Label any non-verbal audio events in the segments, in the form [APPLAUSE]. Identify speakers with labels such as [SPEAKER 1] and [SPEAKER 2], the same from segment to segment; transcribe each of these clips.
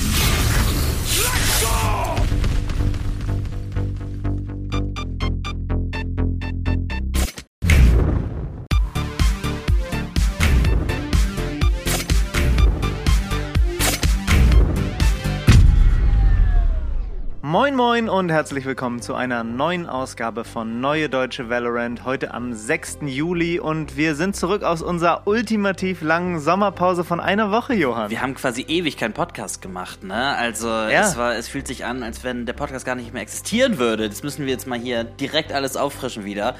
[SPEAKER 1] Moin Moin und herzlich willkommen zu einer neuen Ausgabe von Neue Deutsche Valorant. Heute am 6. Juli und wir sind zurück aus unserer ultimativ langen Sommerpause von einer Woche, Johann.
[SPEAKER 2] Wir haben quasi ewig keinen Podcast gemacht, ne? Also ja. es, war, es fühlt sich an, als wenn der Podcast gar nicht mehr existieren würde. Das müssen wir jetzt mal hier direkt alles auffrischen wieder.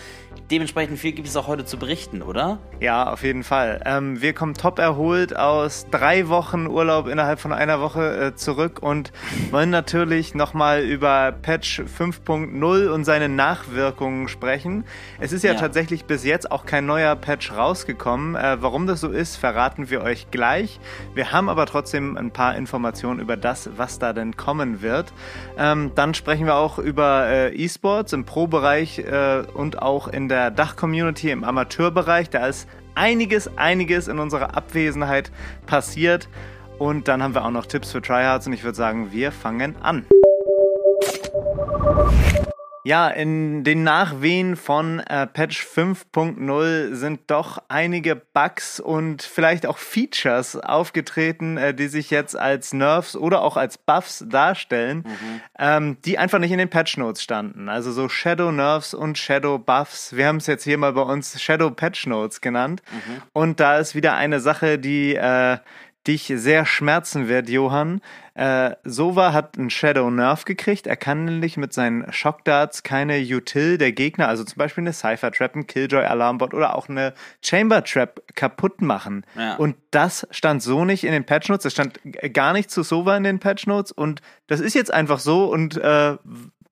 [SPEAKER 2] Dementsprechend viel gibt es auch heute zu berichten, oder?
[SPEAKER 1] Ja, auf jeden Fall. Ähm, wir kommen top erholt aus drei Wochen Urlaub innerhalb von einer Woche äh, zurück und wollen natürlich nochmal über Patch 5.0 und seine Nachwirkungen sprechen. Es ist ja, ja, tatsächlich bis jetzt auch kein neuer Patch rausgekommen. Äh, warum das so ist, verraten wir euch gleich. Wir haben aber trotzdem ein paar Informationen über das, was da denn kommen wird. Ähm, dann sprechen wir auch über äh, E-Sports im Pro-Bereich äh, und auch in der Dach-Community im Amateurbereich. Da ist einiges, einiges in unserer Abwesenheit passiert. Und dann haben wir auch noch Tipps für Tryhards und ich würde sagen, wir fangen an. Ja, in den Nachwehen von äh, Patch 5.0 sind doch einige Bugs und vielleicht auch Features aufgetreten, äh, die sich jetzt als Nerfs oder auch als Buffs darstellen, mhm. ähm, die einfach nicht in den Patch Notes standen. Also so Shadow Nerfs und Shadow Buffs. Wir haben es jetzt hier mal bei uns Shadow Patch Notes genannt. Mhm. Und da ist wieder eine Sache, die äh, dich sehr schmerzen wird, Johann. Äh, Sova hat einen Shadow Nerf gekriegt. Er kann nämlich mit seinen Shockdarts keine Util der Gegner, also zum Beispiel eine Cypher Trap, ein Killjoy Alarmbot oder auch eine Chamber Trap kaputt machen. Ja. Und das stand so nicht in den Patch Notes. Das stand gar nicht zu Sova in den Patch Notes. Und das ist jetzt einfach so. Und äh,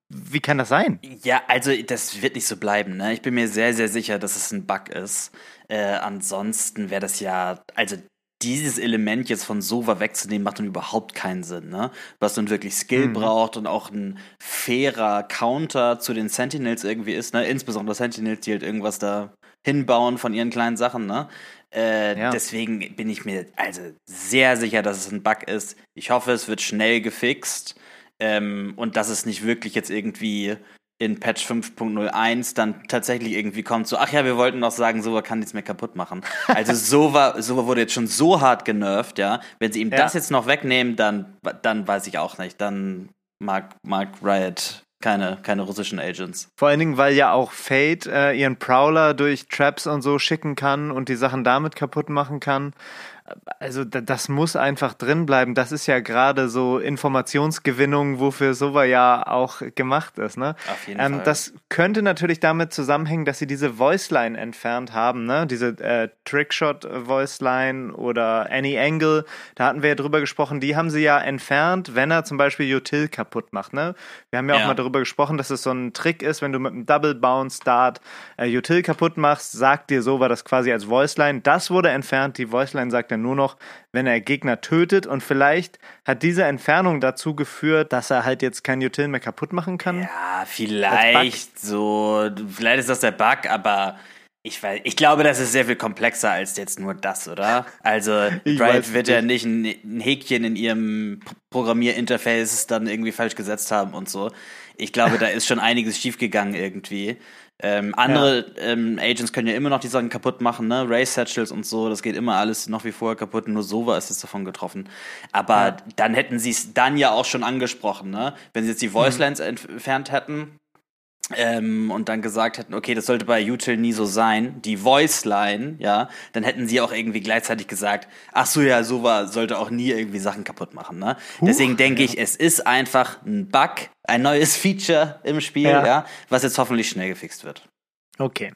[SPEAKER 1] wie kann das sein?
[SPEAKER 2] Ja, also das wird nicht so bleiben. Ne? Ich bin mir sehr, sehr sicher, dass es ein Bug ist. Äh, ansonsten wäre das ja, also dieses Element jetzt von Sova wegzunehmen, macht dann überhaupt keinen Sinn, ne? Was dann wirklich Skill mhm. braucht und auch ein fairer Counter zu den Sentinels irgendwie ist, ne? Insbesondere Sentinels, die halt irgendwas da hinbauen von ihren kleinen Sachen, ne? Äh, ja. Deswegen bin ich mir also sehr sicher, dass es ein Bug ist. Ich hoffe, es wird schnell gefixt ähm, und dass es nicht wirklich jetzt irgendwie in Patch 5.01 dann tatsächlich irgendwie kommt, so, ach ja, wir wollten noch sagen, Sova kann nichts mehr kaputt machen. [LAUGHS] Also Sova, Sova wurde jetzt schon so hart genervt, ja. Wenn sie ihm ja. das jetzt noch wegnehmen, dann, dann weiß ich auch nicht. Dann mag, mag Riot keine, keine russischen Agents.
[SPEAKER 1] Vor allen Dingen, weil ja auch Fate äh, ihren Prowler durch Traps und so schicken kann und die Sachen damit kaputt machen kann also das muss einfach drin bleiben. Das ist ja gerade so Informationsgewinnung, wofür Sova ja auch gemacht ist. Ne? Auf jeden ähm, Fall. Das könnte natürlich damit zusammenhängen, dass sie diese Voiceline entfernt haben, ne? Diese äh, Trickshot Voiceline oder Any Angle. Da hatten wir ja drüber gesprochen. Die haben sie ja entfernt, wenn er zum Beispiel Util kaputt macht. Ne? Wir haben ja, ja. auch mal darüber gesprochen, dass es so ein Trick ist, wenn du mit einem Double Bounce Start äh, Util kaputt machst, sagt dir Sova das quasi als Voiceline. Das wurde entfernt. Die Voiceline sagt er nur noch, wenn er Gegner tötet. Und vielleicht hat diese Entfernung dazu geführt, dass er halt jetzt kein Util mehr kaputt machen kann.
[SPEAKER 2] Ja, vielleicht so. Vielleicht ist das der Bug, aber ich, weiß, ich glaube, das ist sehr viel komplexer als jetzt nur das, oder? Also, [LAUGHS] Riot wird ja nicht ein, Häkchen in ihrem Programmierinterface dann irgendwie falsch gesetzt haben und so. Ich glaube, da ist schon einiges schiefgegangen irgendwie. Ähm, andere ja. ähm, Agents können ja immer noch die Sachen kaputt machen, ne? Race Satchels und so, das geht immer alles noch wie vorher kaputt, nur Sova ist es davon getroffen. Aber ja. dann hätten sie es dann ja auch schon angesprochen, ne? Wenn sie jetzt die Voicelines mhm. entfernt hätten, ähm, und dann gesagt hätten, okay, das sollte bei Util nie so sein, die Voice-Line, ja, dann hätten sie auch irgendwie gleichzeitig gesagt, ach so, ja, so war, sollte auch nie irgendwie Sachen kaputt machen, ne? Huch, Deswegen denke ja. ich, es ist einfach ein Bug, ein neues [LAUGHS] Feature im Spiel, ja. ja, was jetzt hoffentlich schnell gefixt wird.
[SPEAKER 1] Okay.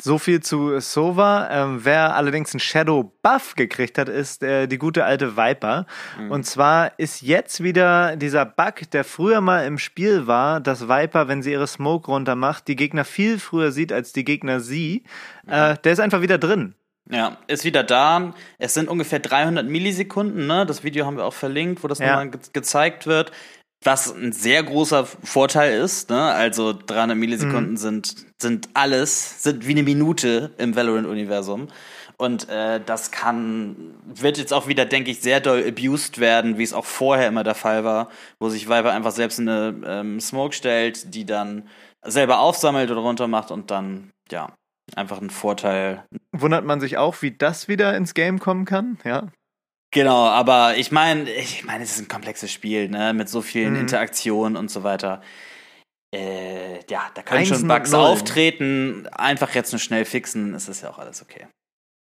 [SPEAKER 1] So viel zu Sova. Ähm, wer allerdings einen Shadow Buff gekriegt hat, ist äh, die gute alte Viper. Mhm. Und zwar ist jetzt wieder dieser Bug, der früher mal im Spiel war, dass Viper, wenn sie ihre Smoke runter macht, die Gegner viel früher sieht als die Gegner sie. Mhm. Äh, der ist einfach wieder drin.
[SPEAKER 2] Ja, ist wieder da. Es sind ungefähr 300 Millisekunden, ne? Das Video haben wir auch verlinkt, wo das ja. nochmal ge gezeigt wird. Was ein sehr großer Vorteil ist, ne? Also 300 Millisekunden mhm. sind, sind alles, sind wie eine Minute im Valorant-Universum. Und äh, das kann, wird jetzt auch wieder, denke ich, sehr doll abused werden, wie es auch vorher immer der Fall war, wo sich Viper einfach selbst eine ähm, Smoke stellt, die dann selber aufsammelt oder runter macht und dann, ja, einfach ein Vorteil.
[SPEAKER 1] Wundert man sich auch, wie das wieder ins Game kommen kann, ja.
[SPEAKER 2] Genau, aber ich meine, ich meine, es ist ein komplexes Spiel, ne, mit so vielen mhm. Interaktionen und so weiter. Äh, ja, da können schon Bugs auftreten. Einfach jetzt nur schnell fixen, ist das ja auch alles okay.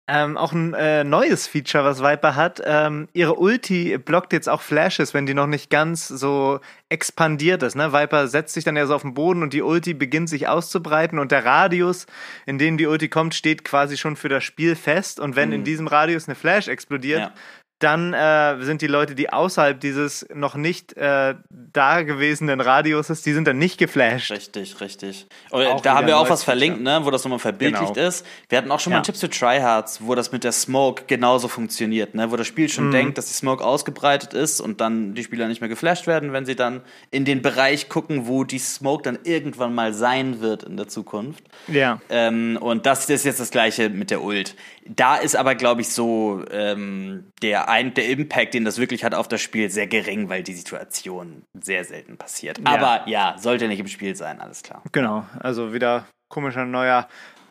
[SPEAKER 1] Ähm, auch ein äh, neues Feature, was Viper hat. Ähm, ihre Ulti blockt jetzt auch Flashes, wenn die noch nicht ganz so expandiert ist. Ne? Viper setzt sich dann ja so auf den Boden und die Ulti beginnt sich auszubreiten und der Radius, in dem die Ulti kommt, steht quasi schon für das Spiel fest. Und wenn mhm. in diesem Radius eine Flash explodiert, ja dann äh, sind die Leute, die außerhalb dieses noch nicht äh, dagewesenen Radiuses, die sind dann nicht geflasht.
[SPEAKER 2] Richtig, richtig. Und da haben wir auch was verlinkt, ne, wo das nochmal verbildlicht genau. ist. Wir hatten auch schon ja. mal Tipps für Tryhards, wo das mit der Smoke genauso funktioniert, ne, wo das Spiel schon mhm. denkt, dass die Smoke ausgebreitet ist und dann die Spieler nicht mehr geflasht werden, wenn sie dann in den Bereich gucken, wo die Smoke dann irgendwann mal sein wird in der Zukunft.
[SPEAKER 1] Ja.
[SPEAKER 2] Ähm, und das ist jetzt das gleiche mit der Ult. Da ist aber, glaube ich, so ähm, der, ein, der Impact, den das wirklich hat auf das Spiel, sehr gering, weil die Situation sehr selten passiert. Ja. Aber ja, sollte nicht im Spiel sein, alles klar.
[SPEAKER 1] Genau, also wieder komischer neuer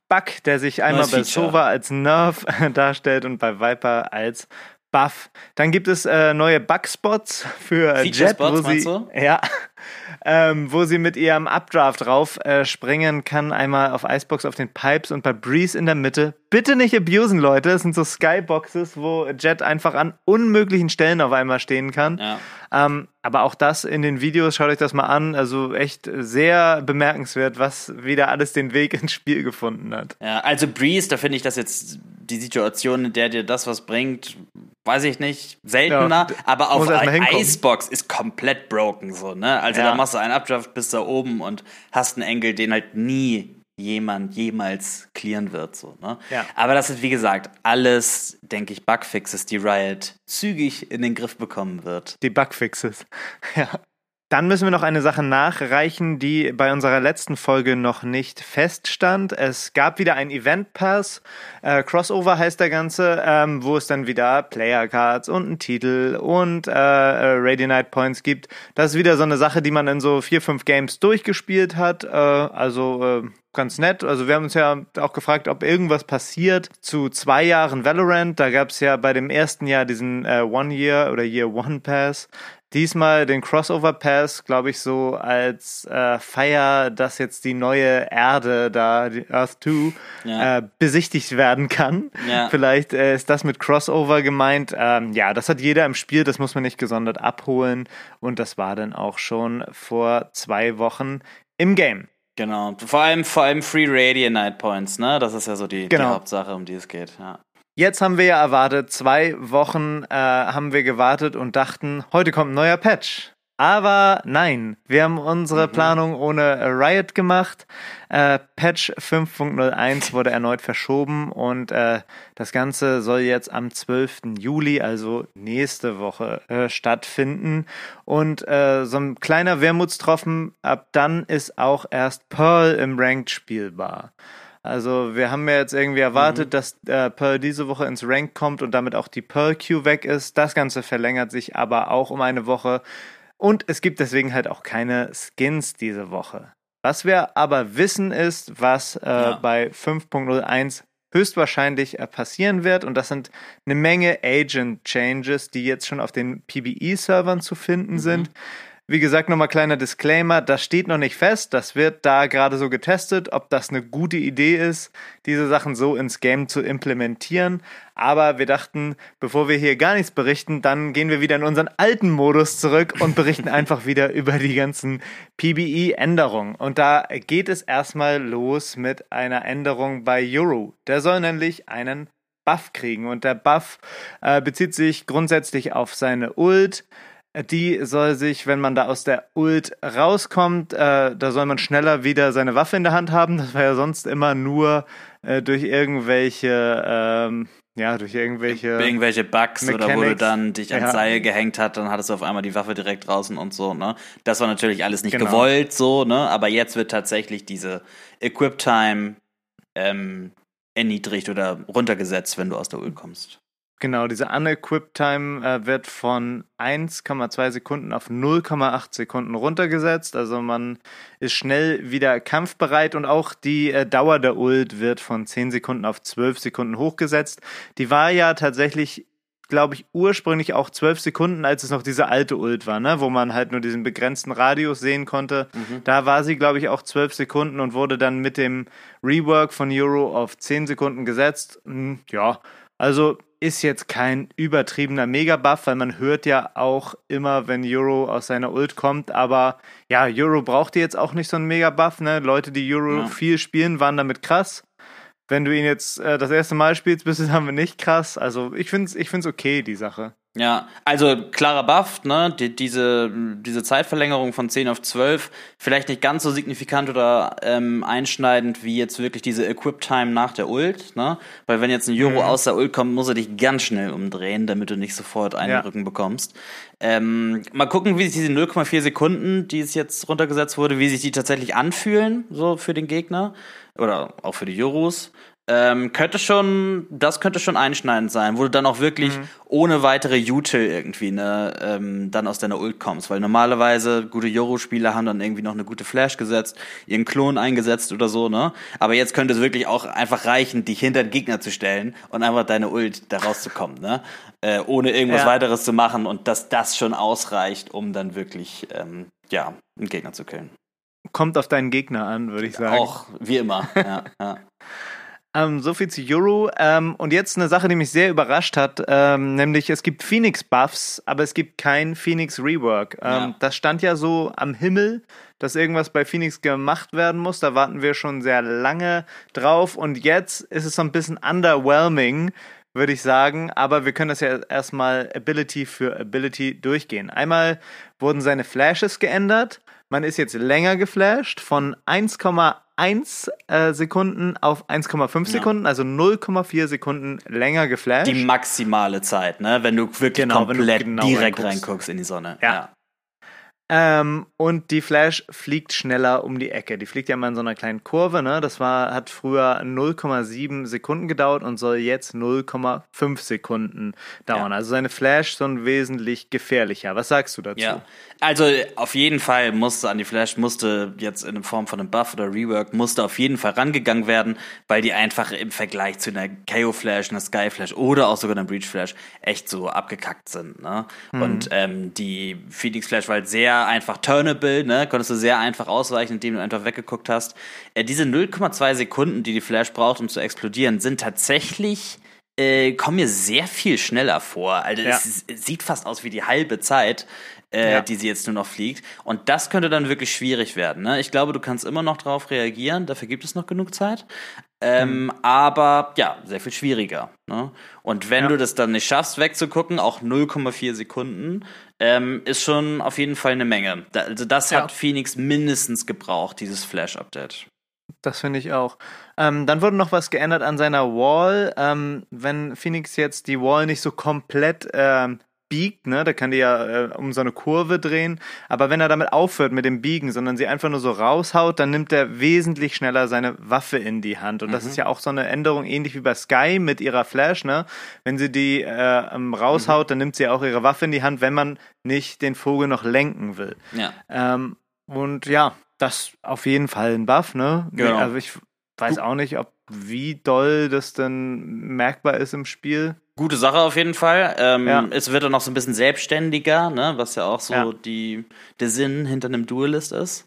[SPEAKER 1] Bug, der sich einmal bei Sova als Nerf [LAUGHS] darstellt und bei Viper als Buff. Dann gibt es äh, neue Bugspots für Jet, wo sie, ja, ähm, wo sie mit ihrem Updraft drauf äh, springen kann. Einmal auf Icebox auf den Pipes und bei Breeze in der Mitte. Bitte nicht abusen, Leute. Das sind so Skyboxes, wo Jet einfach an unmöglichen Stellen auf einmal stehen kann. Ja. Ähm, aber auch das in den Videos, schaut euch das mal an. Also echt sehr bemerkenswert, was wieder alles den Weg ins Spiel gefunden hat.
[SPEAKER 2] Ja, also Breeze, da finde ich das jetzt die Situation, in der dir das was bringt, weiß ich nicht, seltener, ja, aber auf Icebox ist komplett broken so, ne? Also ja. da machst du einen Updraft bis da oben und hast einen Engel, den halt nie jemand jemals clearen wird, so, ne? Ja. Aber das ist, wie gesagt, alles, denke ich, Bugfixes, die Riot zügig in den Griff bekommen wird.
[SPEAKER 1] Die Bugfixes, [LAUGHS] ja. Dann müssen wir noch eine Sache nachreichen, die bei unserer letzten Folge noch nicht feststand. Es gab wieder ein Event Pass, äh, Crossover heißt der Ganze, ähm, wo es dann wieder Player Cards und einen Titel und äh, äh Radio Night Points gibt. Das ist wieder so eine Sache, die man in so vier, fünf Games durchgespielt hat. Äh, also äh, ganz nett. Also wir haben uns ja auch gefragt, ob irgendwas passiert zu zwei Jahren Valorant. Da gab es ja bei dem ersten Jahr diesen äh, One Year oder Year One Pass diesmal den Crossover Pass, glaube ich, so als äh, Feier, dass jetzt die neue Erde da, die Earth 2, ja. äh, besichtigt werden kann. Ja. Vielleicht äh, ist das mit Crossover gemeint. Ähm, ja, das hat jeder im Spiel, das muss man nicht gesondert abholen. Und das war dann auch schon vor zwei Wochen im Game.
[SPEAKER 2] Genau. Vor allem, vor allem Free Radiant Night Points, ne? Das ist ja so die, genau. die Hauptsache, um die es geht, ja.
[SPEAKER 1] Jetzt haben wir ja erwartet, zwei Wochen äh, haben wir gewartet und dachten, heute kommt ein neuer Patch. Aber nein, wir haben unsere mhm. Planung ohne Riot gemacht. Äh, Patch 5.01 wurde erneut verschoben und äh, das Ganze soll jetzt am 12. Juli, also nächste Woche, äh, stattfinden. Und äh, so ein kleiner Wermutstropfen, ab dann ist auch erst Pearl im Ranked spielbar. Also wir haben ja jetzt irgendwie erwartet, mhm. dass äh, Pearl diese Woche ins Rank kommt und damit auch die Pearl Queue weg ist. Das Ganze verlängert sich aber auch um eine Woche. Und es gibt deswegen halt auch keine Skins diese Woche. Was wir aber wissen ist, was äh, ja. bei 5.01 höchstwahrscheinlich äh, passieren wird. Und das sind eine Menge Agent Changes, die jetzt schon auf den PBE-Servern zu finden mhm. sind. Wie gesagt, nochmal kleiner Disclaimer, das steht noch nicht fest, das wird da gerade so getestet, ob das eine gute Idee ist, diese Sachen so ins Game zu implementieren. Aber wir dachten, bevor wir hier gar nichts berichten, dann gehen wir wieder in unseren alten Modus zurück und berichten [LAUGHS] einfach wieder über die ganzen PBE-Änderungen. Und da geht es erstmal los mit einer Änderung bei Euro. Der soll nämlich einen Buff kriegen und der Buff äh, bezieht sich grundsätzlich auf seine Ult, die soll sich, wenn man da aus der Ult rauskommt, äh, da soll man schneller wieder seine Waffe in der Hand haben. Das war ja sonst immer nur äh, durch irgendwelche, ähm, ja, durch irgendwelche.
[SPEAKER 2] Irgendwelche Bugs Mechanics. oder wo du dann dich ans ja. Seil gehängt hat, dann hattest du auf einmal die Waffe direkt draußen und so, ne? Das war natürlich alles nicht genau. gewollt, so, ne? Aber jetzt wird tatsächlich diese Equip Time ähm, erniedrigt oder runtergesetzt, wenn du aus der Ult kommst.
[SPEAKER 1] Genau, diese Unequip Time äh, wird von 1,2 Sekunden auf 0,8 Sekunden runtergesetzt. Also man ist schnell wieder kampfbereit und auch die äh, Dauer der Ult wird von 10 Sekunden auf 12 Sekunden hochgesetzt. Die war ja tatsächlich, glaube ich, ursprünglich auch 12 Sekunden, als es noch diese alte Ult war, ne? wo man halt nur diesen begrenzten Radius sehen konnte. Mhm. Da war sie, glaube ich, auch 12 Sekunden und wurde dann mit dem Rework von Euro auf 10 Sekunden gesetzt. Hm, ja, also ist jetzt kein übertriebener Megabuff, weil man hört ja auch immer, wenn Euro aus seiner Ult kommt, aber ja, Euro braucht jetzt auch nicht so einen Megabuff, ne? Leute, die Euro ja. viel spielen, waren damit krass. Wenn du ihn jetzt äh, das erste Mal spielst, bist du [LAUGHS] damit nicht krass. Also ich finde es ich find's okay, die Sache.
[SPEAKER 2] Ja, also klarer Buff, ne? Die, diese, diese Zeitverlängerung von 10 auf 12, vielleicht nicht ganz so signifikant oder ähm, einschneidend wie jetzt wirklich diese Equip-Time nach der Ult, ne? Weil wenn jetzt ein Euro mhm. aus der Ult kommt, muss er dich ganz schnell umdrehen, damit du nicht sofort einen ja. Rücken bekommst. Ähm, mal gucken, wie sich diese 0,4 Sekunden, die es jetzt runtergesetzt wurde, wie sich die tatsächlich anfühlen, so für den Gegner. Oder auch für die Euros. Ähm, könnte schon, das könnte schon einschneidend sein, wo du dann auch wirklich mhm. ohne weitere Util irgendwie ne, ähm, dann aus deiner Ult kommst, weil normalerweise gute Yoro-Spieler haben dann irgendwie noch eine gute Flash gesetzt, ihren Klon eingesetzt oder so, ne? Aber jetzt könnte es wirklich auch einfach reichen, dich hinter den Gegner zu stellen und einfach deine Ult da rauszukommen, ne? Äh, ohne irgendwas ja. weiteres zu machen und dass das schon ausreicht, um dann wirklich, ähm, ja, einen Gegner zu killen.
[SPEAKER 1] Kommt auf deinen Gegner an, würde ich sagen.
[SPEAKER 2] Auch, wie immer, ja. ja. [LAUGHS]
[SPEAKER 1] Ähm, so viel zu Euro. Ähm, und jetzt eine Sache, die mich sehr überrascht hat, ähm, nämlich es gibt Phoenix-Buffs, aber es gibt kein Phoenix-Rework. Ähm, ja. Das stand ja so am Himmel, dass irgendwas bei Phoenix gemacht werden muss. Da warten wir schon sehr lange drauf. Und jetzt ist es so ein bisschen underwhelming, würde ich sagen. Aber wir können das ja erstmal Ability für Ability durchgehen. Einmal wurden seine Flashes geändert. Man ist jetzt länger geflasht von 1,8 1 äh, Sekunden auf 1,5 ja. Sekunden, also 0,4 Sekunden länger geflasht.
[SPEAKER 2] Die maximale Zeit, ne? Wenn du wirklich genau, komplett genau direkt reinguckst. reinguckst. in die Sonne.
[SPEAKER 1] Ja. ja. Ähm, und die Flash fliegt schneller um die Ecke. Die fliegt ja immer in so einer kleinen Kurve, ne? Das war, hat früher 0,7 Sekunden gedauert und soll jetzt 0,5 Sekunden dauern. Ja. Also seine Flash schon wesentlich gefährlicher. Was sagst du dazu?
[SPEAKER 2] Ja. Also auf jeden Fall musste an die Flash, musste jetzt in Form von einem Buff oder Rework, musste auf jeden Fall rangegangen werden, weil die einfach im Vergleich zu einer KO Flash, einer Sky Flash oder auch sogar einer Breach Flash echt so abgekackt sind. Ne? Mhm. Und ähm, die Phoenix Flash war halt sehr einfach turnable, ne? Konntest du sehr einfach ausweichen, indem du einfach weggeguckt hast. Äh, diese 0,2 Sekunden, die die Flash braucht, um zu explodieren, sind tatsächlich äh, kommen mir sehr viel schneller vor. Also ja. es, es, sieht fast aus wie die halbe Zeit, äh, ja. die sie jetzt nur noch fliegt. Und das könnte dann wirklich schwierig werden. Ne? Ich glaube, du kannst immer noch darauf reagieren, dafür gibt es noch genug Zeit. Ähm, mhm. Aber ja, sehr viel schwieriger. Ne? Und wenn ja. du das dann nicht schaffst, wegzugucken, auch 0,4 Sekunden, ähm, ist schon auf jeden Fall eine Menge. Da, also das ja. hat Phoenix mindestens gebraucht, dieses Flash-Update.
[SPEAKER 1] Das finde ich auch. Ähm, dann wurde noch was geändert an seiner Wall. Ähm, wenn Phoenix jetzt die Wall nicht so komplett ähm, biegt, ne, da kann die ja äh, um so eine Kurve drehen, aber wenn er damit aufhört mit dem Biegen, sondern sie einfach nur so raushaut, dann nimmt er wesentlich schneller seine Waffe in die Hand und mhm. das ist ja auch so eine Änderung, ähnlich wie bei Sky mit ihrer Flash, ne, wenn sie die äh, ähm, raushaut, mhm. dann nimmt sie auch ihre Waffe in die Hand, wenn man nicht den Vogel noch lenken will.
[SPEAKER 2] Ja.
[SPEAKER 1] Ähm, und ja, das auf jeden Fall ein Buff, ne? Genau. Also ich weiß auch nicht, ob wie doll das denn merkbar ist im Spiel.
[SPEAKER 2] Gute Sache auf jeden Fall. Ähm, ja. Es wird dann noch so ein bisschen selbstständiger, ne? was ja auch so ja. die, der Sinn hinter einem Duelist ist.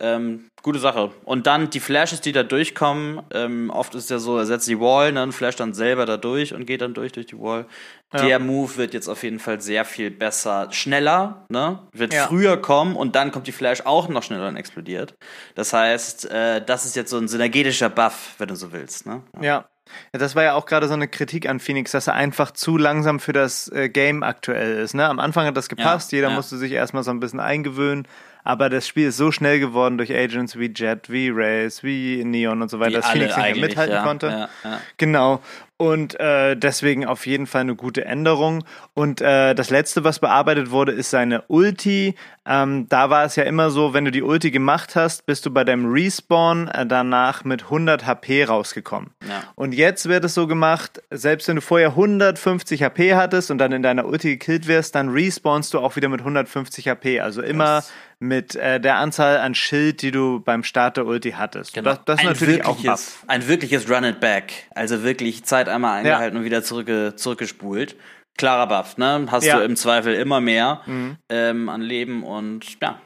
[SPEAKER 2] Ähm, gute Sache. Und dann die Flashes, die da durchkommen, ähm, oft ist ja so, er setzt die Wall, ne, und flasht dann selber da durch und geht dann durch durch die Wall. Ja. Der Move wird jetzt auf jeden Fall sehr viel besser, schneller, ne? Wird ja. früher kommen und dann kommt die Flash auch noch schneller und explodiert. Das heißt, äh, das ist jetzt so ein synergetischer Buff, wenn du so willst, ne?
[SPEAKER 1] Ja. ja. Ja, das war ja auch gerade so eine Kritik an Phoenix, dass er einfach zu langsam für das äh, Game aktuell ist. Ne? Am Anfang hat das gepasst, ja, jeder ja. musste sich erstmal so ein bisschen eingewöhnen. Aber das Spiel ist so schnell geworden durch Agents wie Jet, wie Race, wie Neon und so weiter,
[SPEAKER 2] Wie
[SPEAKER 1] dass Phoenix nicht mehr mithalten
[SPEAKER 2] ja.
[SPEAKER 1] konnte.
[SPEAKER 2] Ja, ja.
[SPEAKER 1] Genau. Und äh, deswegen auf jeden Fall eine gute Änderung. Und äh, das letzte, was bearbeitet wurde, ist seine Ulti. Ähm, da war es ja immer so, wenn du die Ulti gemacht hast, bist du bei deinem Respawn äh, danach mit 100 HP rausgekommen.
[SPEAKER 2] Ja.
[SPEAKER 1] Und jetzt wird es so gemacht, selbst wenn du vorher 150 HP hattest und dann in deiner Ulti gekillt wirst, dann respawnst du auch wieder mit 150 HP. Also immer
[SPEAKER 2] Yes.
[SPEAKER 1] Mit äh, der Anzahl an Schild, die du beim Start der Ulti hattest.
[SPEAKER 2] Genau.
[SPEAKER 1] Das, das ist natürlich auch ein Buff.
[SPEAKER 2] ein wirkliches Run it back. Also wirklich Zeit einmal eingehalten und wieder zurückge zurückgespult. Klarer Buff, ne? Hast
[SPEAKER 1] Ja.
[SPEAKER 2] du im Zweifel immer mehr ähm, an Leben und ja,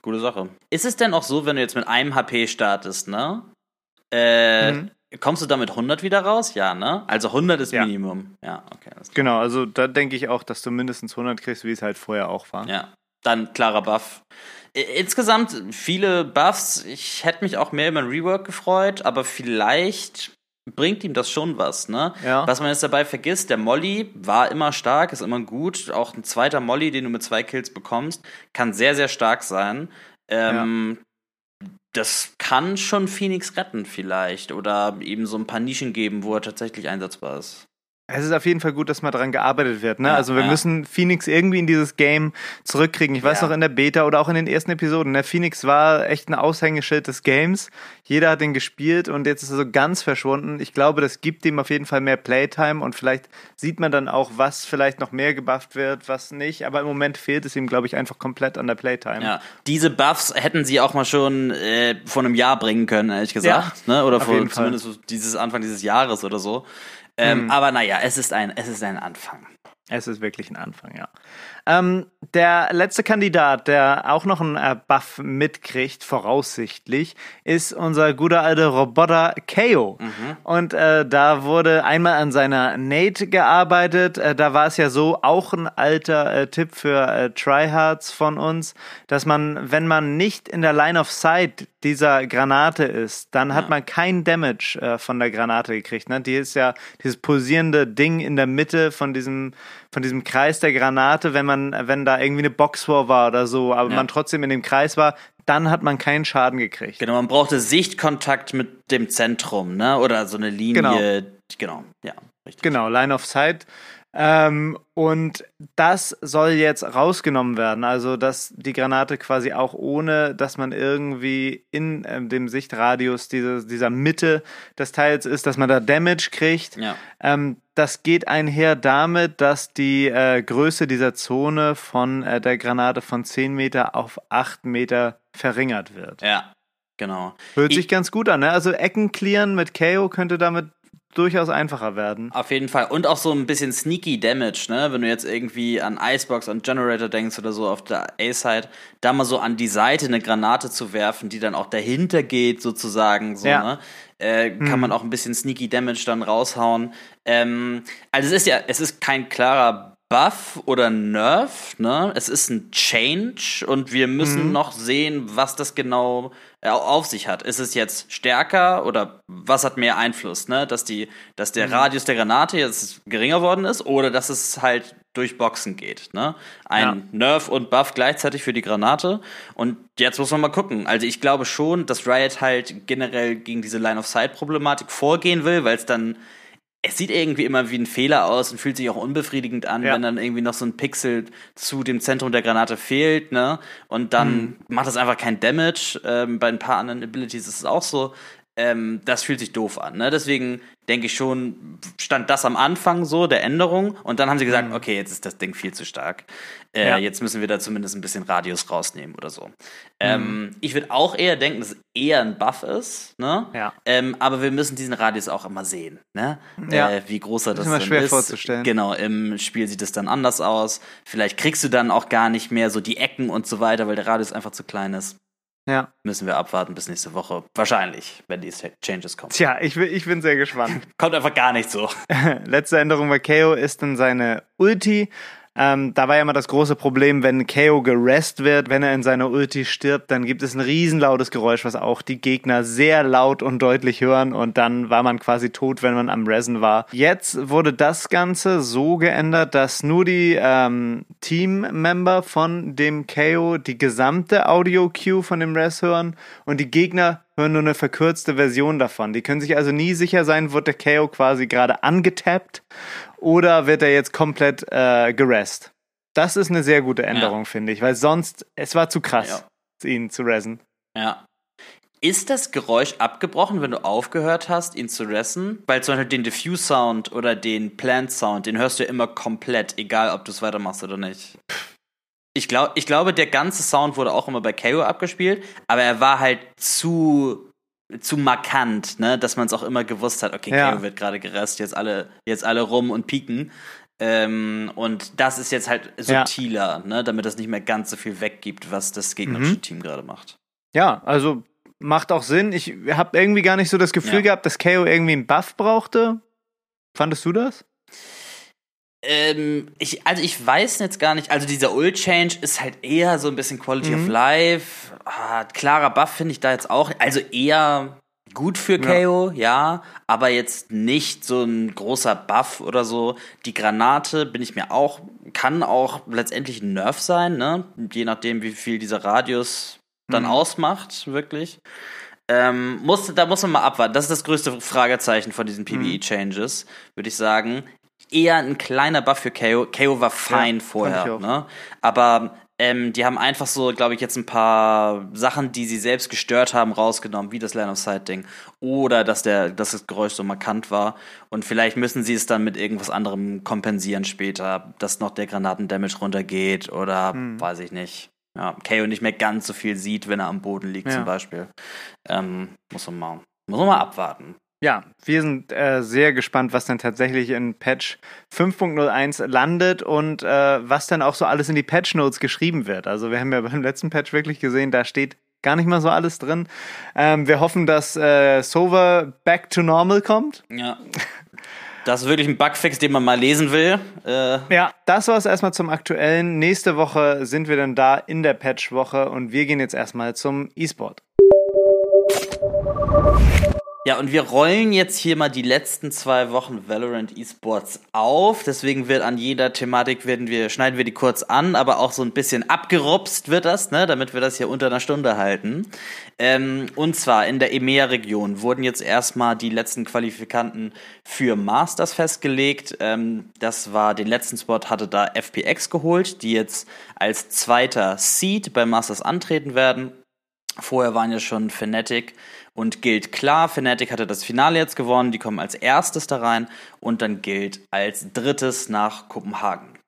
[SPEAKER 2] gute Sache. Ist es denn auch so, wenn du jetzt mit einem HP startest, ne? Äh,
[SPEAKER 1] Mhm.
[SPEAKER 2] Kommst du damit 100 wieder raus? Ja, ne? Also 100 ist
[SPEAKER 1] Ja.
[SPEAKER 2] Minimum. Ja, okay.
[SPEAKER 1] Genau, also da denke ich auch, dass du mindestens 100 kriegst, wie es halt vorher auch war.
[SPEAKER 2] Ja, dann klarer Buff. Insgesamt viele Buffs. Ich hätte mich auch mehr über ein Rework gefreut, aber vielleicht bringt ihm das schon was, ne?
[SPEAKER 1] Ja.
[SPEAKER 2] Was man jetzt dabei vergisst, der Molly war immer stark, ist immer gut. Auch ein zweiter Molly, den du mit zwei Kills bekommst, kann sehr, sehr stark sein. Ähm, Das kann schon Phoenix retten vielleicht oder eben so ein paar Nischen geben, wo er tatsächlich einsetzbar ist.
[SPEAKER 1] Es ist auf jeden Fall gut, dass mal dran gearbeitet wird. Ne?
[SPEAKER 2] Ja,
[SPEAKER 1] also wir
[SPEAKER 2] ja.
[SPEAKER 1] müssen Phoenix irgendwie in dieses Game zurückkriegen. Ich weiß
[SPEAKER 2] Ja.
[SPEAKER 1] noch in der Beta oder auch in den ersten Episoden. Ne? Phoenix war echt ein Aushängeschild des Games. Jeder hat den gespielt und jetzt ist er so ganz verschwunden. Ich glaube, das gibt ihm auf jeden Fall mehr Playtime und vielleicht sieht man dann auch, was vielleicht noch mehr gebufft wird, was nicht. Aber im Moment fehlt es ihm, glaube ich, einfach komplett an der Playtime.
[SPEAKER 2] Ja, diese Buffs hätten sie auch mal schon äh, vor einem Jahr bringen können, ehrlich gesagt. ne? Oder vor
[SPEAKER 1] Fall.
[SPEAKER 2] zumindest so dieses Anfang dieses Jahres oder so. Ähm, Aber naja, es ist ein, es ist ein Anfang.
[SPEAKER 1] Es ist wirklich ein Anfang, ja. Ähm, der letzte Kandidat, der auch noch einen äh, Buff mitkriegt, voraussichtlich, ist unser guter alter Roboter KO. Und äh, da wurde einmal an seiner Nate gearbeitet. Äh, da war es ja so, auch ein alter äh, Tipp für äh, Tryhards von uns, dass man, wenn man nicht in der Line of Sight dieser Granate ist, dann hat man kein Damage äh, von der Granate gekriegt. Ne? Die ist ja dieses pulsierende Ding in der Mitte von diesem von diesem Kreis der Granate, wenn man, wenn da irgendwie eine Boxwar war oder so, aber
[SPEAKER 2] Ja.
[SPEAKER 1] man trotzdem in dem Kreis war, dann hat man keinen Schaden gekriegt.
[SPEAKER 2] Genau, man brauchte Sichtkontakt mit dem Zentrum, ne? Oder so eine Linie. Genau, ja, richtig.
[SPEAKER 1] Genau, Line of Sight. Ähm, und das soll jetzt rausgenommen werden. Also, dass die Granate quasi auch ohne, dass man irgendwie in ähm, dem Sichtradius diese, dieser Mitte des Teils ist, dass man da Damage kriegt.
[SPEAKER 2] Ja.
[SPEAKER 1] Ähm, das geht einher damit, dass die äh, Größe dieser Zone von äh, der Granate von 10 Meter auf 8 Meter verringert wird.
[SPEAKER 2] Ja, genau.
[SPEAKER 1] Hört
[SPEAKER 2] Ich-
[SPEAKER 1] sich ganz gut an, ne? Also Ecken clearen mit KO könnte damit durchaus einfacher werden.
[SPEAKER 2] Auf jeden Fall. Und auch so ein bisschen sneaky Damage, ne? Wenn du jetzt irgendwie an Icebox, an Generator denkst oder so auf der A-Side, da mal so an die Seite eine Granate zu werfen, die dann auch dahinter geht, sozusagen, so,
[SPEAKER 1] Ja.
[SPEAKER 2] ne? Äh, kann man auch ein bisschen sneaky Damage dann raushauen. Ähm, also es ist ja, es ist kein klarer Buff oder Nerf, ne? Es ist ein Change und wir müssen noch sehen, was das genau auf sich hat. Ist es jetzt stärker oder was hat mehr Einfluss, ne? Dass die, dass der Radius der Granate jetzt geringer worden ist oder dass es halt durch Boxen geht, ne? Ein
[SPEAKER 1] Ja.
[SPEAKER 2] Nerf und Buff gleichzeitig für die Granate. Und jetzt muss man mal gucken. Also ich glaube schon, dass Riot halt generell gegen diese Line-of-Sight-Problematik vorgehen will, weil es dann es sieht irgendwie immer wie ein Fehler aus und fühlt sich auch unbefriedigend an,
[SPEAKER 1] Ja.
[SPEAKER 2] wenn dann irgendwie noch so ein Pixel zu dem Zentrum der Granate fehlt, ne? Und dann
[SPEAKER 1] Mhm.
[SPEAKER 2] macht das einfach kein Damage. Ähm, bei ein paar anderen Abilities ist es auch so. Ähm, das fühlt sich doof an, ne? Deswegen denke ich schon, stand das am Anfang so, der Änderung. Und dann haben sie gesagt, okay, jetzt ist das Ding viel zu stark. Äh,
[SPEAKER 1] Mhm. Ja.
[SPEAKER 2] Jetzt müssen wir da zumindest ein bisschen Radius rausnehmen oder so.
[SPEAKER 1] Mhm.
[SPEAKER 2] Ähm, ich würde auch eher denken, dass es eher ein Buff ist, ne?
[SPEAKER 1] Ja.
[SPEAKER 2] Ähm, aber wir müssen diesen Radius auch immer sehen, ne?
[SPEAKER 1] Ja.
[SPEAKER 2] Äh, wie groß er das
[SPEAKER 1] immer
[SPEAKER 2] dann
[SPEAKER 1] schwer
[SPEAKER 2] ist.
[SPEAKER 1] vorzustellen.
[SPEAKER 2] Genau, im Spiel sieht es dann anders aus. Vielleicht kriegst du dann auch gar nicht mehr so die Ecken und so weiter, weil der Radius einfach zu klein ist.
[SPEAKER 1] Ja.
[SPEAKER 2] Müssen wir abwarten bis nächste Woche. Wahrscheinlich, wenn die Changes kommen.
[SPEAKER 1] Tja, ich, bin- ich bin sehr gespannt. [LAUGHS]
[SPEAKER 2] Kommt einfach gar nicht so. [LAUGHS]
[SPEAKER 1] Letzte Änderung bei KO ist dann seine Ulti. Ähm, da war ja immer das große Problem, wenn KO gerest wird, wenn er in seiner Ulti stirbt, dann gibt es ein riesenlautes Geräusch, was auch die Gegner sehr laut und deutlich hören und dann war man quasi tot, wenn man am Resen war. Jetzt wurde das Ganze so geändert, dass nur die ähm, Team-Member von dem KO die gesamte Audio-Cue von dem Res hören und die Gegner hören nur eine verkürzte Version davon. Die können sich also nie sicher sein, wird der KO quasi gerade angetappt oder wird er jetzt komplett äh, gerest? Das ist eine sehr gute Änderung, ja. finde ich, weil sonst, es war zu krass, ja. ihn zu ressen.
[SPEAKER 2] Ja. Ist das Geräusch abgebrochen, wenn du aufgehört hast, ihn zu ressen? Weil zum Beispiel den Diffuse-Sound oder den Plant-Sound, den hörst du ja immer komplett, egal ob du es weitermachst oder nicht. Ich, glaub, ich glaube, der ganze Sound wurde auch immer bei KO abgespielt, aber er war halt zu zu markant, ne, dass man es auch immer gewusst hat, okay, ja. Keo wird gerade geresst, jetzt alle, jetzt alle rum und pieken. Ähm, und das ist jetzt halt subtiler, ja. ne, damit das nicht mehr ganz so viel weggibt, was das gegnerische mhm. Team gerade macht.
[SPEAKER 1] Ja, also macht auch Sinn. Ich habe irgendwie gar nicht so das Gefühl ja. gehabt, dass KO irgendwie einen Buff brauchte. Fandest du das?
[SPEAKER 2] Ähm, ich, also ich weiß jetzt gar nicht, also dieser Ult Change ist halt eher so ein bisschen Quality mhm. of Life. Ah, klarer Buff finde ich da jetzt auch, also eher gut für KO, ja. ja. aber jetzt nicht so ein großer Buff oder so. Die Granate bin ich mir auch, kann auch letztendlich ein Nerf sein, ne? Je nachdem, wie viel dieser Radius dann mhm. ausmacht, wirklich. Ähm, muss, da muss man mal abwarten. Das ist das größte Fragezeichen von diesen PvE-Changes, würde ich sagen eher ein kleiner Buff für KO. KO war fein ja, vorher, ne? Aber ähm, die haben einfach so, glaube ich, jetzt ein paar Sachen, die sie selbst gestört haben, rausgenommen, wie das Line of Sight Ding. Oder dass, der, dass das Geräusch so markant war. Und vielleicht müssen sie es dann mit irgendwas anderem kompensieren später, dass noch der Granatendamage runtergeht oder hm. weiß ich nicht. Ja, KO nicht mehr ganz so viel sieht, wenn er am Boden liegt, ja. zum Beispiel. Ähm, muss man mal, muss man mal abwarten.
[SPEAKER 1] Ja, wir sind äh, sehr gespannt, was dann tatsächlich in Patch 5.01 landet und äh, was dann auch so alles in die Patch Notes geschrieben wird. Also wir haben ja [LAUGHS] beim letzten Patch wirklich gesehen, da steht gar nicht mal so alles drin. Ähm, wir hoffen, dass äh, Sova back to normal kommt.
[SPEAKER 2] Ja. Das ist wirklich ein Bugfix, den man mal lesen will.
[SPEAKER 1] Äh ja, das war es erstmal zum Aktuellen. Nächste Woche sind wir dann da in der Patch-Woche und wir gehen jetzt erstmal zum E-Sport.
[SPEAKER 2] Ja, und wir rollen jetzt hier mal die letzten zwei Wochen Valorant Esports auf. Deswegen wird an jeder Thematik werden wir, schneiden wir die kurz an, aber auch so ein bisschen abgerupst wird das, ne, damit wir das hier unter einer Stunde halten. Ähm, und zwar in der EMEA-Region wurden jetzt erstmal die letzten Qualifikanten für Masters festgelegt. Ähm, das war, den letzten Spot hatte da FPX geholt, die jetzt als zweiter Seed bei Masters antreten werden. Vorher waren ja schon Fnatic und gilt klar. Fnatic hatte das Finale jetzt gewonnen, die kommen als erstes da rein und dann gilt als drittes nach Kopenhagen.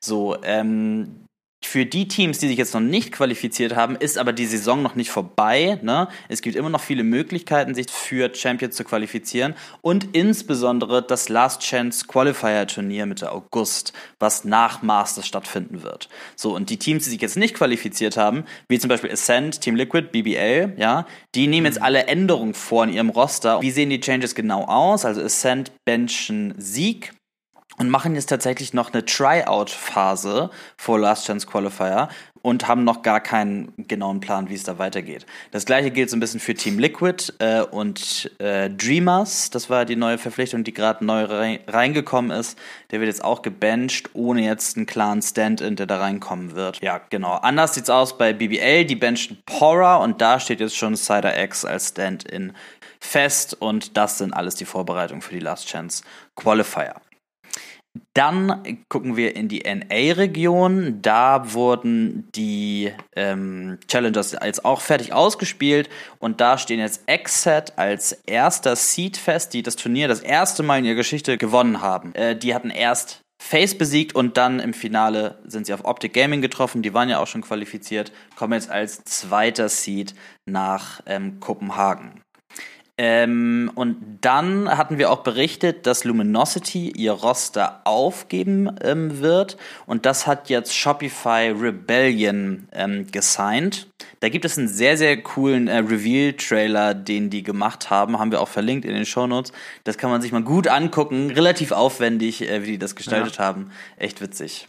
[SPEAKER 2] So, ähm, für die Teams, die sich jetzt noch nicht qualifiziert haben, ist aber die Saison noch nicht vorbei. Ne? Es gibt immer noch viele Möglichkeiten, sich für Champions zu qualifizieren und insbesondere das Last Chance Qualifier Turnier Mitte August, was nach Masters stattfinden wird. So, und die Teams, die sich jetzt nicht qualifiziert haben, wie zum Beispiel Ascent, Team Liquid, BBL, ja, die nehmen jetzt alle Änderungen vor in ihrem Roster. Wie sehen die Changes genau aus? Also Ascent benchen Sieg, und machen jetzt tatsächlich noch eine Tryout-Phase vor Last Chance Qualifier und haben noch gar keinen genauen Plan, wie es da weitergeht. Das gleiche gilt so ein bisschen für Team Liquid äh, und äh, Dreamers. Das war die neue Verpflichtung, die gerade neu reingekommen ist. Der wird jetzt auch gebencht, ohne jetzt einen klaren Stand-in, der da reinkommen wird. Ja, genau. Anders sieht's aus bei BBL. Die benchen Pora und da steht jetzt schon Cider X als Stand-in fest und das sind alles die Vorbereitungen für die Last Chance Qualifier. Dann gucken wir in die NA-Region. Da wurden die ähm, Challengers jetzt auch fertig ausgespielt und da stehen jetzt Exet als erster Seed fest, die das Turnier das erste Mal in ihrer Geschichte gewonnen haben. Äh, die hatten erst Face besiegt und dann im Finale sind sie auf Optic Gaming getroffen. Die waren ja auch schon qualifiziert, kommen jetzt als zweiter Seed nach ähm, Kopenhagen. Ähm, und dann hatten wir auch berichtet, dass Luminosity ihr Roster aufgeben ähm, wird. Und das hat jetzt Shopify Rebellion ähm, gesigned. Da gibt es einen sehr, sehr coolen äh, Reveal-Trailer, den die gemacht haben. Haben wir auch verlinkt in den Shownotes. Das kann man sich mal gut angucken. Relativ aufwendig, äh, wie die das gestaltet ja. haben. Echt witzig.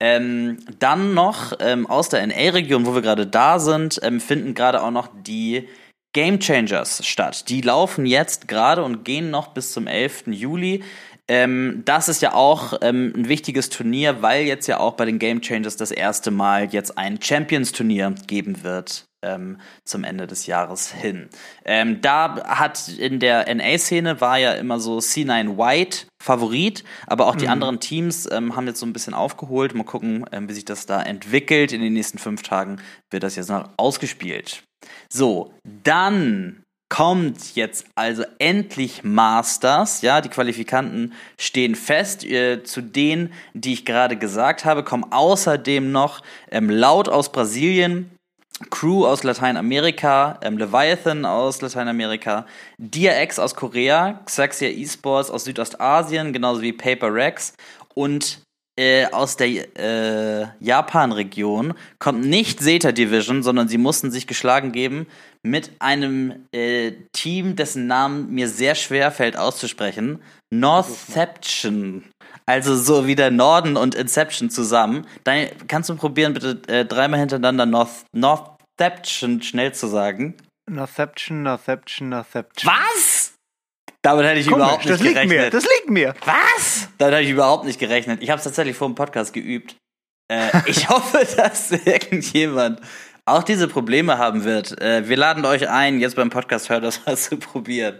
[SPEAKER 2] Ähm, dann noch ähm, aus der NA-Region, wo wir gerade da sind, ähm, finden gerade auch noch die Game Changers statt. Die laufen jetzt gerade und gehen noch bis zum 11. Juli. Ähm, das ist ja auch ähm, ein wichtiges Turnier, weil jetzt ja auch bei den Game Changers das erste Mal jetzt ein Champions-Turnier geben wird ähm, zum Ende des Jahres hin. Ähm, da hat in der NA-Szene war ja immer so C9 White Favorit, aber auch die mhm. anderen Teams ähm, haben jetzt so ein bisschen aufgeholt. Mal gucken, ähm, wie sich das da entwickelt. In den nächsten fünf Tagen wird das jetzt noch ausgespielt. So, dann kommt jetzt also endlich Masters. Ja, die Qualifikanten stehen fest. Äh, zu denen, die ich gerade gesagt habe, kommen außerdem noch ähm, Laut aus Brasilien, Crew aus Lateinamerika, ähm, Leviathan aus Lateinamerika, DRX aus Korea, Xaxia Esports aus Südostasien, genauso wie Paper Rex und äh, aus der äh, Japan-Region kommt nicht Zeta Division, sondern sie mussten sich geschlagen geben mit einem äh, Team, dessen Namen mir sehr schwer fällt auszusprechen. Northception. Also so wie der Norden und Inception zusammen. Dann kannst du probieren, bitte äh, dreimal hintereinander North, Northception schnell zu sagen.
[SPEAKER 1] Northception, Northception, Northception.
[SPEAKER 2] Was? Damit hätte ich Komisch, überhaupt nicht
[SPEAKER 1] das
[SPEAKER 2] gerechnet.
[SPEAKER 1] Liegt mir, das liegt mir.
[SPEAKER 2] Was? Damit hätte ich überhaupt nicht gerechnet. Ich habe es tatsächlich vor dem Podcast geübt. Äh, ich [LAUGHS] hoffe, dass irgendjemand auch diese Probleme haben wird. Äh, wir laden euch ein, jetzt beim Podcast hört das mal zu probieren.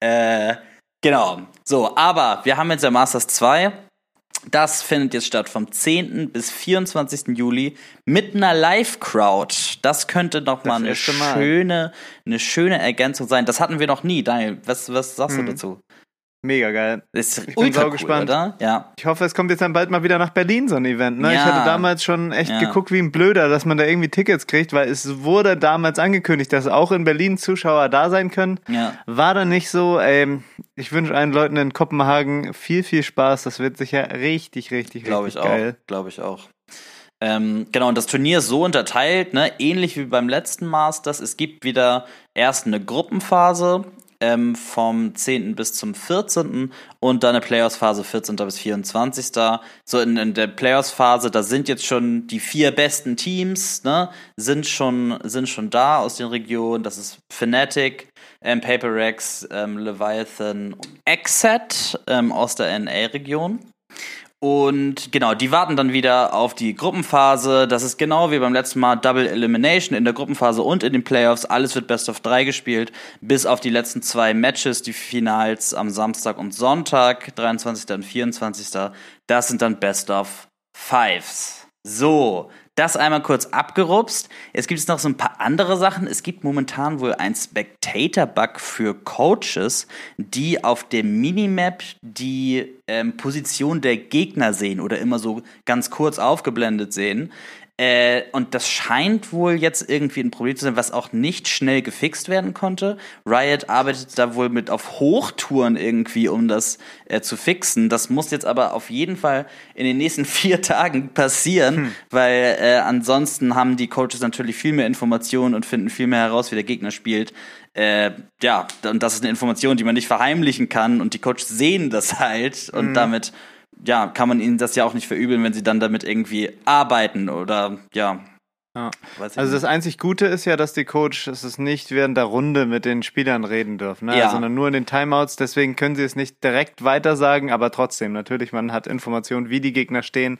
[SPEAKER 2] Äh, genau. So, aber wir haben jetzt der Masters 2. Das findet jetzt statt vom 10. bis 24. Juli mit einer Live-Crowd. Das könnte noch mal eine schöne, eine schöne Ergänzung sein. Das hatten wir noch nie. Daniel, was, was sagst mhm. du dazu?
[SPEAKER 1] Mega geil.
[SPEAKER 2] Ist ich bin sau cool, gespannt. Oder?
[SPEAKER 1] Ja. Ich hoffe, es kommt jetzt dann bald mal wieder nach Berlin so ein Event. Ne? Ja. Ich hatte damals schon echt ja. geguckt wie ein Blöder, dass man da irgendwie Tickets kriegt, weil es wurde damals angekündigt, dass auch in Berlin Zuschauer da sein können. Ja. War dann nicht so. Ähm, ich wünsche allen Leuten in Kopenhagen viel, viel Spaß. Das wird sicher richtig, richtig,
[SPEAKER 2] Glaube
[SPEAKER 1] richtig
[SPEAKER 2] ich
[SPEAKER 1] geil.
[SPEAKER 2] auch. Glaube ich auch. Ähm, genau, und das Turnier ist so unterteilt, ne, ähnlich wie beim letzten Masters. Es gibt wieder erst eine Gruppenphase, ähm, vom 10. bis zum 14. und dann eine Playoffs-Phase 14. bis 24. So in, in der Playoffs-Phase, da sind jetzt schon die vier besten Teams, ne, sind schon, sind schon da aus den Regionen. Das ist Fnatic, ähm, Paper Rex, ähm, Leviathan Exet ähm, aus der NA-Region. Und genau, die warten dann wieder auf die Gruppenphase. Das ist genau wie beim letzten Mal Double Elimination in der Gruppenphase und in den Playoffs. Alles wird Best of 3 gespielt, bis auf die letzten zwei Matches, die Finals am Samstag und Sonntag, 23. und 24. Das sind dann Best of Fives. So, das einmal kurz abgerupst. Es gibt noch so ein paar andere Sachen. Es gibt momentan wohl ein Spectator-Bug für Coaches, die auf dem Minimap die ähm, Position der Gegner sehen oder immer so ganz kurz aufgeblendet sehen. Äh, und das scheint wohl jetzt irgendwie ein Problem zu sein, was auch nicht schnell gefixt werden konnte. Riot arbeitet da wohl mit auf Hochtouren irgendwie, um das äh, zu fixen. Das muss jetzt aber auf jeden Fall in den nächsten [LAUGHS] vier Tagen passieren, hm. weil äh, ansonsten haben die Coaches natürlich viel mehr Informationen und finden viel mehr heraus, wie der Gegner spielt. Äh, ja, und das ist eine Information, die man nicht verheimlichen kann und die Coaches sehen das halt und mhm. damit ja, kann man ihnen das ja auch nicht verübeln, wenn sie dann damit irgendwie arbeiten oder ja.
[SPEAKER 1] ja. Also das einzig Gute ist ja, dass die Coaches es nicht während der Runde mit den Spielern reden dürfen, ne? ja. sondern nur in den Timeouts. Deswegen können sie es nicht direkt weitersagen, aber trotzdem, natürlich, man hat Informationen, wie die Gegner stehen.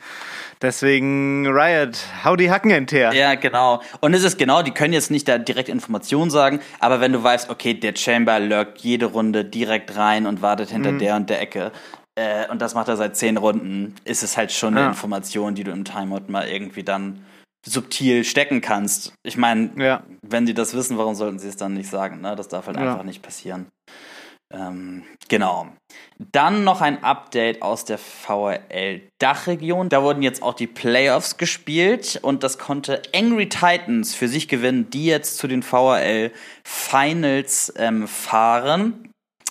[SPEAKER 1] Deswegen Riot, hau die Hacken hinterher.
[SPEAKER 2] Ja, genau. Und es ist genau, die können jetzt nicht da direkt Informationen sagen, aber wenn du weißt, okay, der Chamber lurkt jede Runde direkt rein und wartet hinter mhm. der und der Ecke, äh, und das macht er seit zehn Runden, ist es halt schon eine ja. Information, die du im Timeout mal irgendwie dann subtil stecken kannst. Ich meine, ja. wenn die das wissen, warum sollten sie es dann nicht sagen? Ne? Das darf halt ja. einfach nicht passieren. Ähm, genau. Dann noch ein Update aus der VRL-Dachregion. Da wurden jetzt auch die Playoffs gespielt und das konnte Angry Titans für sich gewinnen, die jetzt zu den VRL Finals ähm, fahren.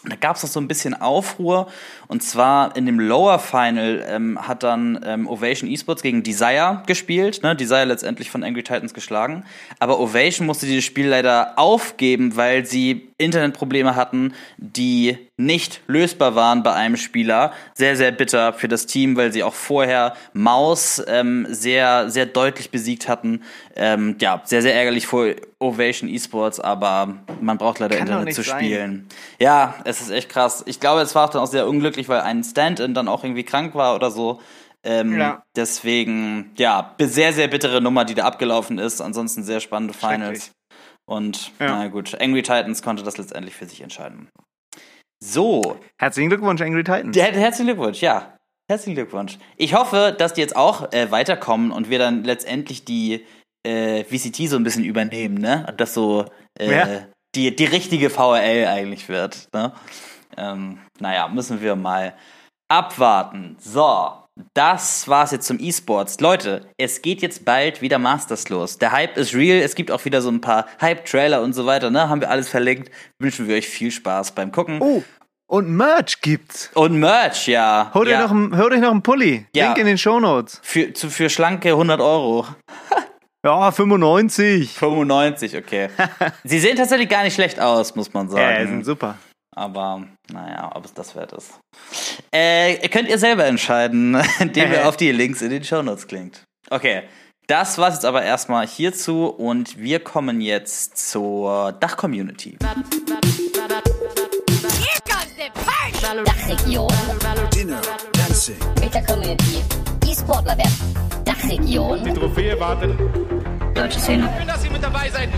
[SPEAKER 2] Da gab es noch so ein bisschen Aufruhr. Und zwar in dem Lower Final ähm, hat dann ähm, Ovation Esports gegen Desire gespielt. Ne? Desire letztendlich von Angry Titans geschlagen. Aber Ovation musste dieses Spiel leider aufgeben, weil sie Internetprobleme hatten, die nicht lösbar waren bei einem Spieler. Sehr, sehr bitter für das Team, weil sie auch vorher Maus ähm, sehr, sehr deutlich besiegt hatten. Ähm, ja, sehr, sehr ärgerlich für Ovation Esports, aber man braucht leider Kann Internet zu spielen. Sein. Ja, es ist echt krass. Ich glaube, es war auch dann auch sehr unglücklich, weil ein Stand-in dann auch irgendwie krank war oder so. Ähm, ja. Deswegen, ja, sehr, sehr bittere Nummer, die da abgelaufen ist. Ansonsten sehr spannende Finals. Und ja. na gut, Angry Titans konnte das letztendlich für sich entscheiden. So.
[SPEAKER 1] Herzlichen Glückwunsch, Angry Titans.
[SPEAKER 2] Der, herzlichen Glückwunsch, ja. Herzlichen Glückwunsch. Ich hoffe, dass die jetzt auch äh, weiterkommen und wir dann letztendlich die äh, VCT so ein bisschen übernehmen, ne? Und das so äh, ja. die, die richtige VRL eigentlich wird. Ne? Ähm, naja, müssen wir mal abwarten. So. Das war's jetzt zum E-Sports. Leute, es geht jetzt bald wieder Masters los. Der Hype ist real. Es gibt auch wieder so ein paar Hype-Trailer und so weiter, ne? Haben wir alles verlinkt. Wünschen wir euch viel Spaß beim Gucken.
[SPEAKER 1] Oh, und Merch gibt's.
[SPEAKER 2] Und Merch, ja.
[SPEAKER 1] Hol
[SPEAKER 2] ja.
[SPEAKER 1] dir noch, ein, hol dir noch einen Pulli. Ja. Link in den Shownotes.
[SPEAKER 2] Für, zu, für schlanke 100 Euro. [LAUGHS]
[SPEAKER 1] ja, 95.
[SPEAKER 2] 95, okay. [LAUGHS] Sie sehen tatsächlich gar nicht schlecht aus, muss man sagen.
[SPEAKER 1] Ja, sind super.
[SPEAKER 2] Aber naja, ob es das wert ist. Äh, könnt ihr selber entscheiden, [LAUGHS] indem ihr [LAUGHS] auf die Links in den Shownotes klingt. Okay, das war's jetzt aber erstmal hierzu und wir kommen jetzt zur Dach-Community. Dachregion. Dinner, Dancing. E-Sportler werden. Dachregion. Die Trophäe wartet. Deutsche Szene. Schön, dass ihr mit dabei seid.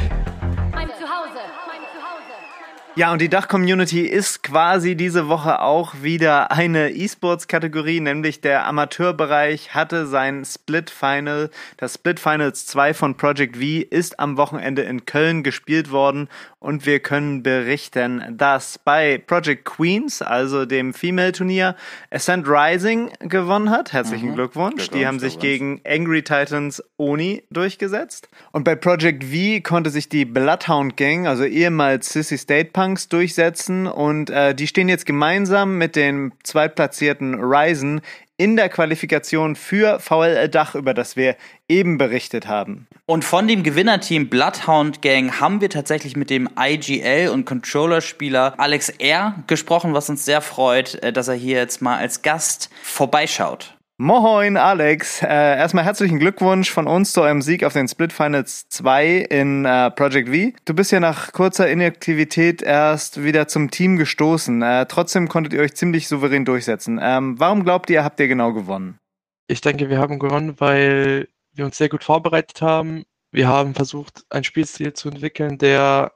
[SPEAKER 1] Ja, und die Dach-Community ist quasi diese Woche auch wieder eine E-Sports-Kategorie, nämlich der Amateurbereich hatte sein Split-Final. Das Split-Finals 2 von Project V ist am Wochenende in Köln gespielt worden und wir können berichten, dass bei Project Queens, also dem Female-Turnier, Ascent Rising gewonnen hat. Herzlichen mhm. Glückwunsch. Die haben sich gegen Angry Titans Oni durchgesetzt. Und bei Project V konnte sich die Bloodhound Gang, also ehemals Sissy State Punk, Punks durchsetzen und äh, die stehen jetzt gemeinsam mit dem zweitplatzierten Ryzen in der Qualifikation für VLL Dach, über das wir eben berichtet haben.
[SPEAKER 2] Und von dem Gewinnerteam Bloodhound Gang haben wir tatsächlich mit dem IGL und Controller-Spieler Alex R. gesprochen, was uns sehr freut, äh, dass er hier jetzt mal als Gast vorbeischaut.
[SPEAKER 1] Moin, Alex. Äh, erstmal herzlichen Glückwunsch von uns zu eurem Sieg auf den Split Finals 2 in äh, Project V. Du bist ja nach kurzer Inaktivität erst wieder zum Team gestoßen. Äh, trotzdem konntet ihr euch ziemlich souverän durchsetzen. Ähm, warum glaubt ihr, habt ihr genau gewonnen?
[SPEAKER 3] Ich denke, wir haben gewonnen, weil wir uns sehr gut vorbereitet haben. Wir haben versucht, einen Spielstil zu entwickeln, der,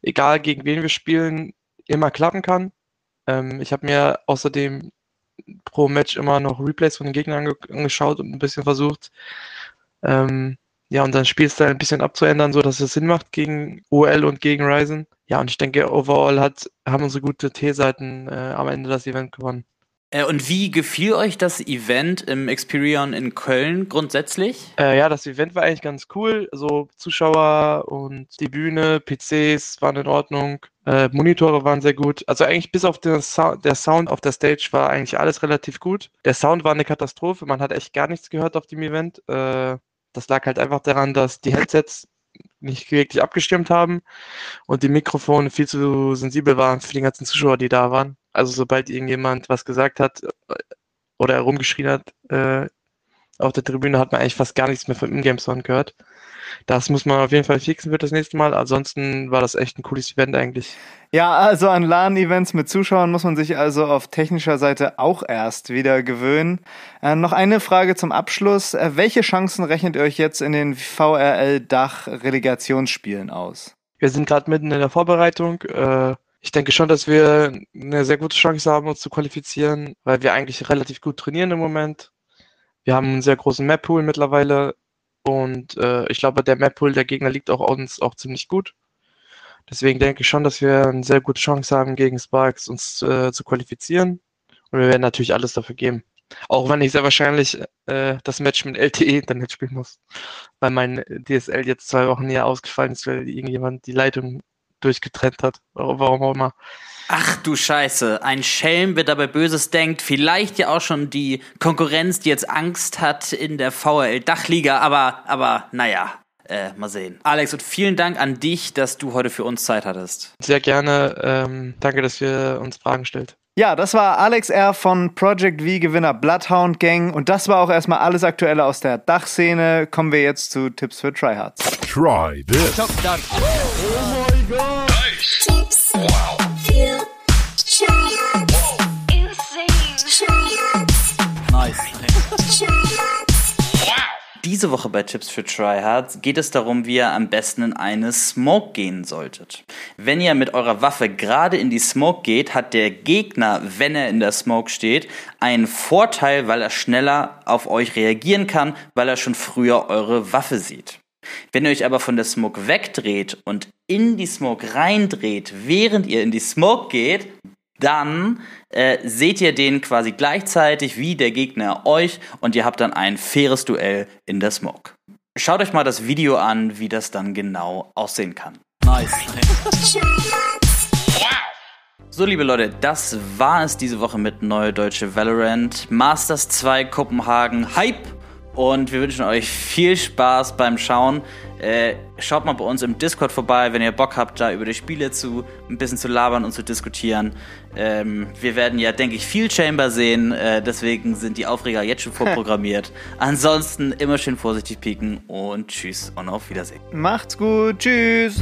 [SPEAKER 3] egal gegen wen wir spielen, immer klappen kann. Ähm, ich habe mir außerdem pro Match immer noch Replays von den Gegnern ange angeschaut und ein bisschen versucht, ähm, ja, und dann Spielstil ein bisschen abzuändern, so dass es Sinn macht gegen OL und gegen Ryzen. Ja, und ich denke, overall hat, haben unsere gute T-Seiten äh, am Ende das Event gewonnen.
[SPEAKER 2] Äh, und wie gefiel euch das Event im Experion in Köln grundsätzlich?
[SPEAKER 3] Äh, ja, das Event war eigentlich ganz cool. So Zuschauer und die Bühne, PCs waren in Ordnung, äh, Monitore waren sehr gut. Also eigentlich bis auf den Sound, der Sound auf der Stage war eigentlich alles relativ gut. Der Sound war eine Katastrophe. Man hat echt gar nichts gehört auf dem Event. Äh, das lag halt einfach daran, dass die Headsets nicht wirklich abgestimmt haben und die Mikrofone viel zu sensibel waren für die ganzen Zuschauer, die da waren. Also sobald irgendjemand was gesagt hat äh, oder herumgeschrien hat äh, auf der Tribüne, hat man eigentlich fast gar nichts mehr vom Ingame-Sound gehört. Das muss man auf jeden Fall fixen für das nächste Mal. Ansonsten war das echt ein cooles Event eigentlich.
[SPEAKER 1] Ja, also an LAN-Events mit Zuschauern muss man sich also auf technischer Seite auch erst wieder gewöhnen. Äh, noch eine Frage zum Abschluss. Äh, welche Chancen rechnet ihr euch jetzt in den VRL-Dach-Relegationsspielen aus?
[SPEAKER 3] Wir sind gerade mitten in der Vorbereitung. Äh, ich denke schon, dass wir eine sehr gute Chance haben, uns zu qualifizieren, weil wir eigentlich relativ gut trainieren im Moment. Wir haben einen sehr großen Map-Pool mittlerweile und äh, ich glaube, der Map-Pool der Gegner liegt auch uns auch ziemlich gut. Deswegen denke ich schon, dass wir eine sehr gute Chance haben, gegen Sparks uns äh, zu qualifizieren. Und wir werden natürlich alles dafür geben. Auch wenn ich sehr wahrscheinlich äh, das Match mit LTE Internet spielen muss. Weil mein DSL jetzt zwei Wochen hier ausgefallen ist, weil irgendjemand die Leitung durchgetrennt hat. Warum auch immer.
[SPEAKER 2] Ach du Scheiße, ein Schelm, wer dabei Böses denkt. Vielleicht ja auch schon die Konkurrenz, die jetzt Angst hat in der VRL-Dachliga, aber, aber naja, äh, mal sehen. Alex, und vielen Dank an dich, dass du heute für uns Zeit hattest.
[SPEAKER 3] Sehr gerne. Ähm, danke, dass ihr uns Fragen stellt.
[SPEAKER 1] Ja, das war Alex R. von Project V Gewinner Bloodhound Gang und das war auch erstmal alles Aktuelle aus der Dachszene. Kommen wir jetzt zu Tipps für Tryhards.
[SPEAKER 4] Try this.
[SPEAKER 5] Oh my
[SPEAKER 2] Diese Woche bei Tipps für Tryhards geht es darum, wie ihr am besten in eine Smoke gehen solltet. Wenn ihr mit eurer Waffe gerade in die Smoke geht, hat der Gegner, wenn er in der Smoke steht, einen Vorteil, weil er schneller auf euch reagieren kann, weil er schon früher eure Waffe sieht. Wenn ihr euch aber von der Smoke wegdreht und in die Smoke reindreht, während ihr in die Smoke geht, dann äh, seht ihr den quasi gleichzeitig wie der Gegner euch und ihr habt dann ein faires Duell in der Smoke. Schaut euch mal das Video an, wie das dann genau aussehen kann. Nice. So, liebe Leute, das war es diese Woche mit Neue Deutsche Valorant. Masters 2 Kopenhagen Hype und wir wünschen euch viel Spaß beim Schauen. Äh, schaut mal bei uns im Discord vorbei, wenn ihr Bock habt, da über die Spiele zu ein bisschen zu labern und zu diskutieren. Ähm, wir werden ja, denke ich, viel Chamber sehen, äh, deswegen sind die Aufreger jetzt schon [LAUGHS] vorprogrammiert. Ansonsten immer schön vorsichtig pieken und tschüss und auf Wiedersehen.
[SPEAKER 1] Macht's gut, tschüss.